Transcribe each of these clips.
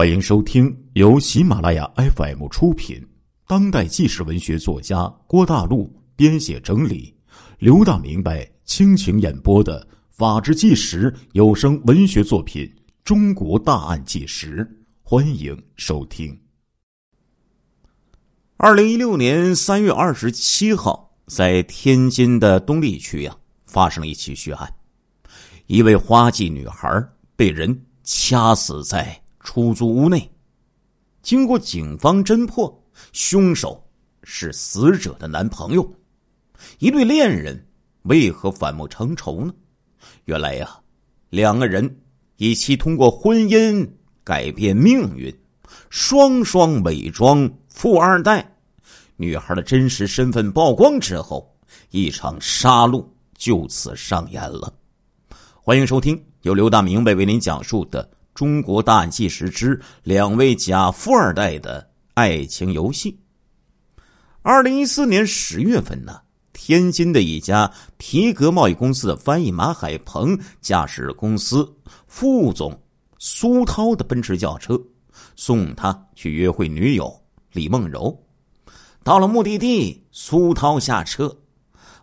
欢迎收听由喜马拉雅 FM 出品、当代纪实文学作家郭大陆编写整理、刘大明白倾情演播的《法制纪实》有声文学作品《中国大案纪实》，欢迎收听。二零一六年三月二十七号，在天津的东丽区呀，发生了一起血案，一位花季女孩被人掐死在。出租屋内，经过警方侦破，凶手是死者的男朋友。一对恋人为何反目成仇呢？原来呀，两个人一起通过婚姻改变命运，双双伪装富二代。女孩的真实身份曝光之后，一场杀戮就此上演了。欢迎收听由刘大明白为您讲述的。中国大案纪实之两位假富二代的爱情游戏。二零一四年十月份呢，天津的一家皮革贸易公司的翻译马海鹏驾驶公司副总苏涛的奔驰轿车，送他去约会女友李梦柔。到了目的地，苏涛下车，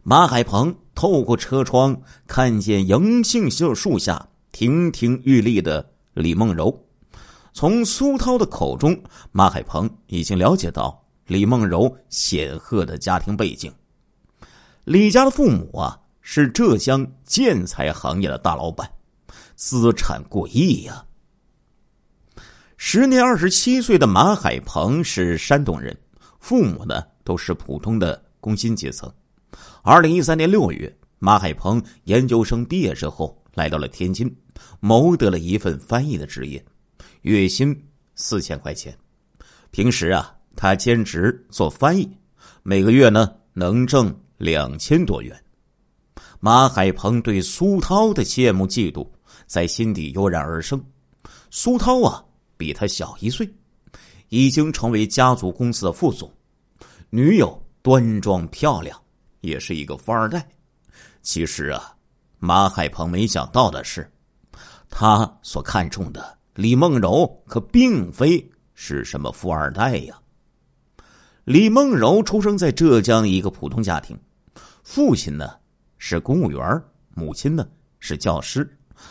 马海鹏透过车窗看见银杏树下亭亭玉立的。李梦柔，从苏涛的口中，马海鹏已经了解到李梦柔显赫的家庭背景。李家的父母啊，是浙江建材行业的大老板，资产过亿呀。时年二十七岁的马海鹏是山东人，父母呢都是普通的工薪阶层。二零一三年六月，马海鹏研究生毕业之后。来到了天津，谋得了一份翻译的职业，月薪四千块钱。平时啊，他兼职做翻译，每个月呢能挣两千多元。马海鹏对苏涛的羡慕嫉妒在心底油然而生。苏涛啊，比他小一岁，已经成为家族公司的副总，女友端庄漂亮，也是一个富二代。其实啊。马海鹏没想到的是，他所看中的李梦柔可并非是什么富二代呀。李梦柔出生在浙江一个普通家庭，父亲呢是公务员，母亲呢是教师。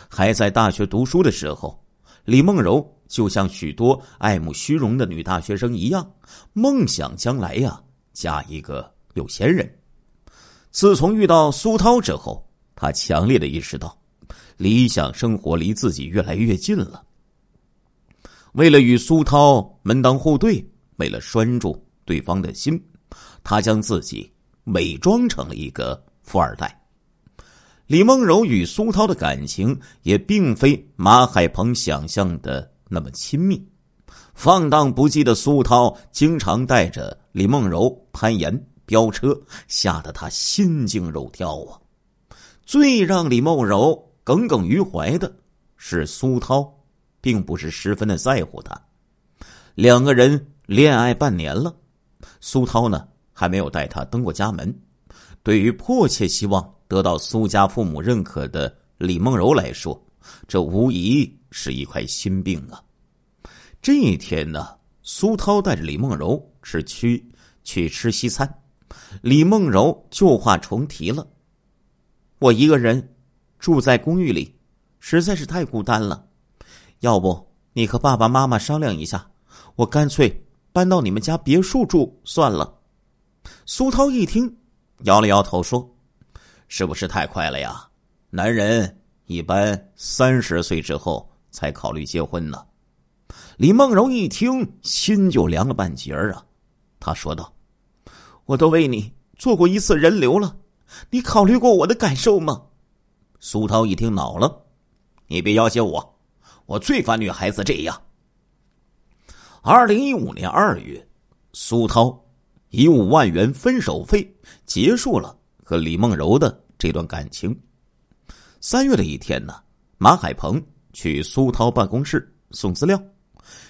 还在大学读书的时候，李梦柔就像许多爱慕虚荣的女大学生一样，梦想将来呀嫁一个有钱人。自从遇到苏涛之后。他强烈的意识到，理想生活离自己越来越近了。为了与苏涛门当户对，为了拴住对方的心，他将自己伪装成了一个富二代。李梦柔与苏涛的感情也并非马海鹏想象的那么亲密。放荡不羁的苏涛经常带着李梦柔攀岩、飙车，吓得他心惊肉跳啊！最让李梦柔耿耿于怀的是，苏涛并不是十分的在乎她。两个人恋爱半年了，苏涛呢还没有带她登过家门。对于迫切希望得到苏家父母认可的李梦柔来说，这无疑是一块心病啊。这一天呢，苏涛带着李梦柔吃去去吃西餐，李梦柔旧话重提了。我一个人住在公寓里，实在是太孤单了。要不你和爸爸妈妈商量一下，我干脆搬到你们家别墅住算了。苏涛一听，摇了摇头说：“是不是太快了呀？男人一般三十岁之后才考虑结婚呢。”李梦柔一听，心就凉了半截儿啊。他说道：“我都为你做过一次人流了。”你考虑过我的感受吗？苏涛一听恼了，你别要挟我，我最烦女孩子这样。二零一五年二月，苏涛以五万元分手费结束了和李梦柔的这段感情。三月的一天呢，马海鹏去苏涛办公室送资料，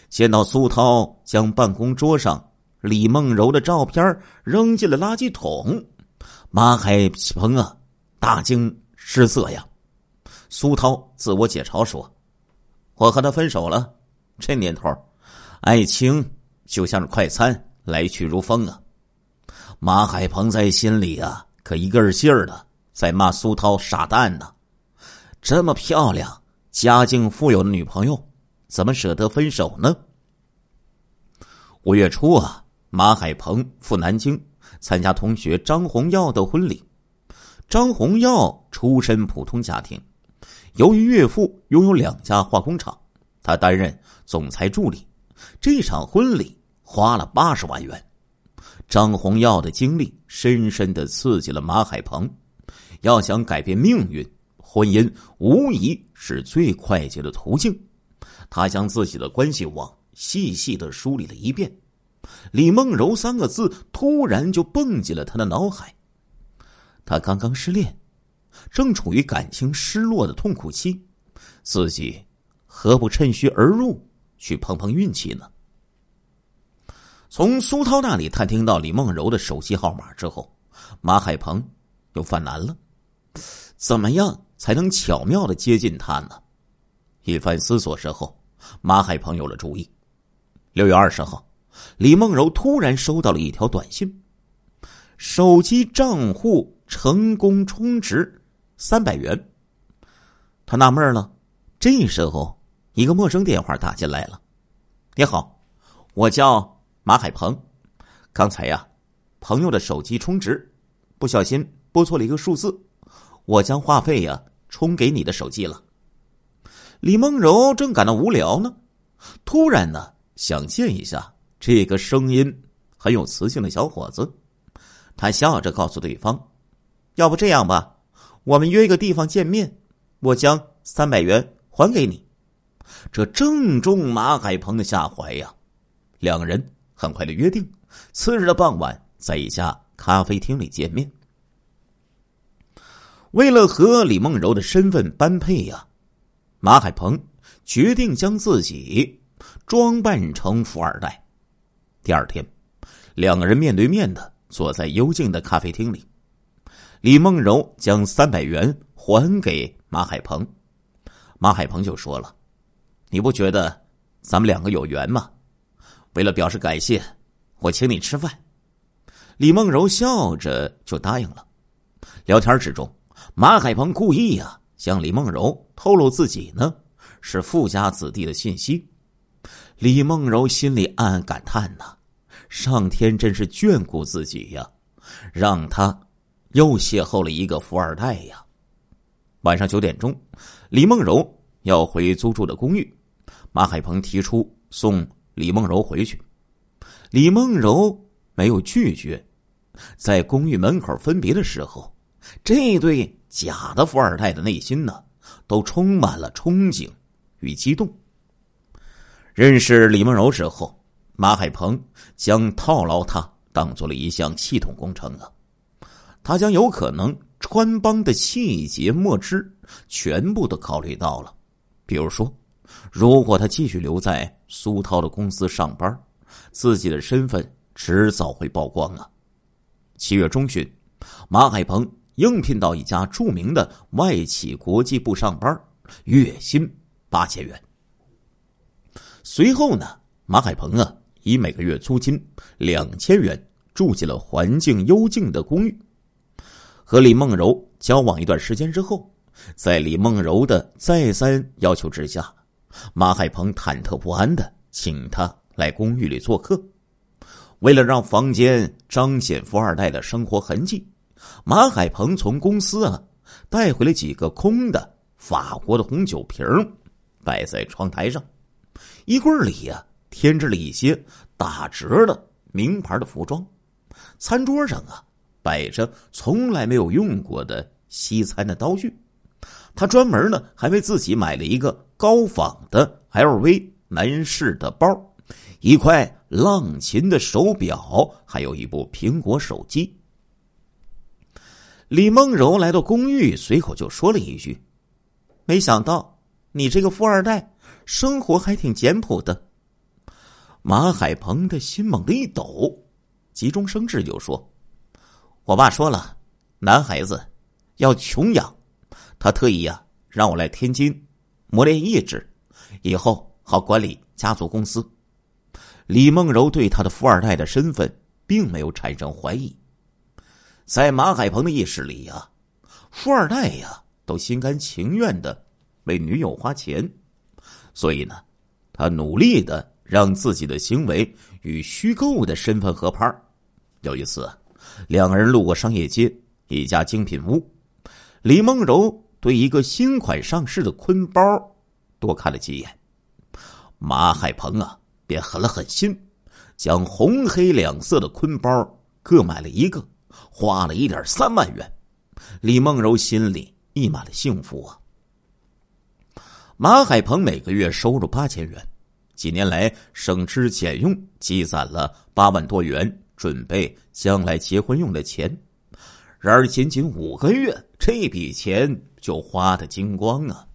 见到苏涛将办公桌上李梦柔的照片扔进了垃圾桶。马海鹏啊，大惊失色呀！苏涛自我解嘲说：“我和他分手了，这年头，爱情就像是快餐，来去如风啊。马海鹏在心里啊，可一个劲儿的在骂苏涛傻蛋呢。这么漂亮、家境富有的女朋友，怎么舍得分手呢？五月初啊，马海鹏赴南京参加同学张红耀的婚礼。张红耀出身普通家庭，由于岳父拥有两家化工厂，他担任总裁助理。这场婚礼花了八十万元。张红耀的经历深深的刺激了马海鹏，要想改变命运。婚姻无疑是最快捷的途径。他将自己的关系网细细的梳理了一遍，李梦柔三个字突然就蹦进了他的脑海。他刚刚失恋，正处于感情失落的痛苦期，自己何不趁虚而入，去碰碰运气呢？从苏涛那里探听到李梦柔的手机号码之后，马海鹏又犯难了，怎么样？才能巧妙的接近他呢。一番思索之后，马海鹏有了主意。六月二十号，李梦柔突然收到了一条短信：手机账户成功充值三百元。他纳闷了。这时候，一个陌生电话打进来了：“你好，我叫马海鹏。刚才呀，朋友的手机充值，不小心拨错了一个数字。”我将话费呀充给你的手机了。李梦柔正感到无聊呢，突然呢想见一下这个声音很有磁性的小伙子。他笑着告诉对方：“要不这样吧，我们约一个地方见面，我将三百元还给你。”这正中马海鹏的下怀呀。两个人很快的约定，次日的傍晚在一家咖啡厅里见面。为了和李梦柔的身份般配呀，马海鹏决定将自己装扮成富二代。第二天，两个人面对面的坐在幽静的咖啡厅里。李梦柔将三百元还给马海鹏，马海鹏就说了：“你不觉得咱们两个有缘吗？为了表示感谢，我请你吃饭。”李梦柔笑着就答应了。聊天之中。马海鹏故意呀向李梦柔透露自己呢是富家子弟的信息，李梦柔心里暗暗感叹呐：上天真是眷顾自己呀，让他又邂逅了一个富二代呀。晚上九点钟，李梦柔要回租住的公寓，马海鹏提出送李梦柔回去，李梦柔没有拒绝。在公寓门口分别的时候，这对。假的富二代的内心呢，都充满了憧憬与激动。认识李梦柔之后，马海鹏将套牢他当做了一项系统工程啊！他将有可能穿帮的细节末枝全部都考虑到了。比如说，如果他继续留在苏涛的公司上班，自己的身份迟早会曝光啊！七月中旬，马海鹏。应聘到一家著名的外企国际部上班，月薪八千元。随后呢，马海鹏啊，以每个月租金两千元住进了环境幽静的公寓。和李梦柔交往一段时间之后，在李梦柔的再三要求之下，马海鹏忐忑不安的请他来公寓里做客。为了让房间彰显富二代的生活痕迹。马海鹏从公司啊带回了几个空的法国的红酒瓶摆在窗台上。衣柜里呀添置了一些打折的名牌的服装。餐桌上啊摆着从来没有用过的西餐的刀具。他专门呢还为自己买了一个高仿的 LV 男士的包，一块浪琴的手表，还有一部苹果手机。李梦柔来到公寓，随口就说了一句：“没想到你这个富二代生活还挺简朴的。”马海鹏的心猛地一抖，急中生智就说：“我爸说了，男孩子要穷养，他特意呀让我来天津磨练意志，以后好管理家族公司。李梦柔对他的富二代的身份并没有产生怀疑。在马海鹏的意识里呀，富二代呀都心甘情愿的为女友花钱，所以呢，他努力的让自己的行为与虚构的身份合拍。有一次，两个人路过商业街一家精品屋，李梦柔对一个新款上市的坤包多看了几眼，马海鹏啊便狠了狠心，将红黑两色的坤包各买了一个。花了一点三万元，李梦柔心里溢满了幸福啊。马海鹏每个月收入八千元，几年来省吃俭用积攒了八万多元，准备将来结婚用的钱。然而仅仅五个月，这笔钱就花的精光啊！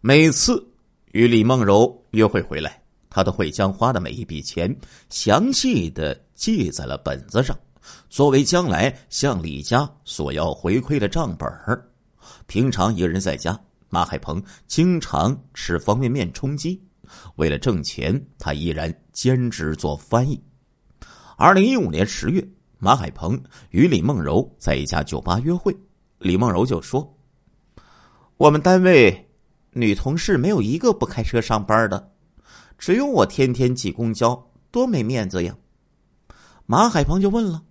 每次与李梦柔约会回来，他都会将花的每一笔钱详细的记在了本子上。作为将来向李家索要回馈的账本儿，平常一个人在家，马海鹏经常吃方便面充饥。为了挣钱，他依然兼职做翻译。二零一五年十月，马海鹏与李梦柔在一家酒吧约会，李梦柔就说：“我们单位女同事没有一个不开车上班的，只有我天天挤公交，多没面子呀。”马海鹏就问了。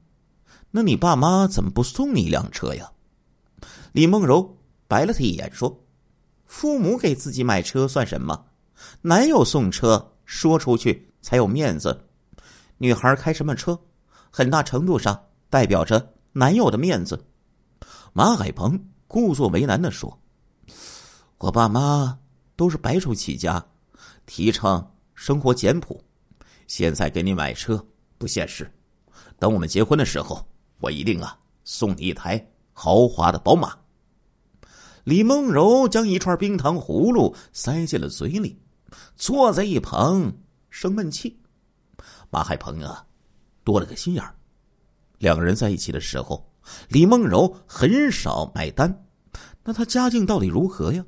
那你爸妈怎么不送你一辆车呀？李梦柔白了他一眼，说：“父母给自己买车算什么？男友送车，说出去才有面子。女孩开什么车，很大程度上代表着男友的面子。”马海鹏故作为难的说：“我爸妈都是白手起家，提倡生活简朴，现在给你买车不现实。等我们结婚的时候。”我一定啊，送你一台豪华的宝马。李梦柔将一串冰糖葫芦塞进了嘴里，坐在一旁生闷气。马海鹏啊，多了个心眼儿。两个人在一起的时候，李梦柔很少买单。那他家境到底如何呀？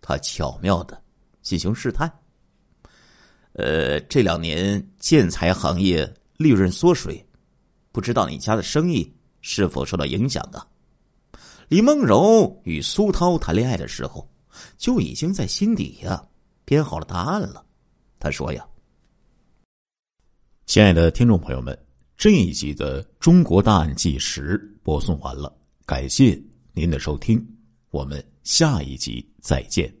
他巧妙的进行试探。呃，这两年建材行业利润缩水。不知道你家的生意是否受到影响啊？李梦柔与苏涛谈恋爱的时候，就已经在心底呀编好了答案了。他说呀：“亲爱的听众朋友们，这一集的《中国大案纪实》播送完了，感谢您的收听，我们下一集再见。”